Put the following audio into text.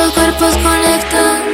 Nuestros cuerpos conectan.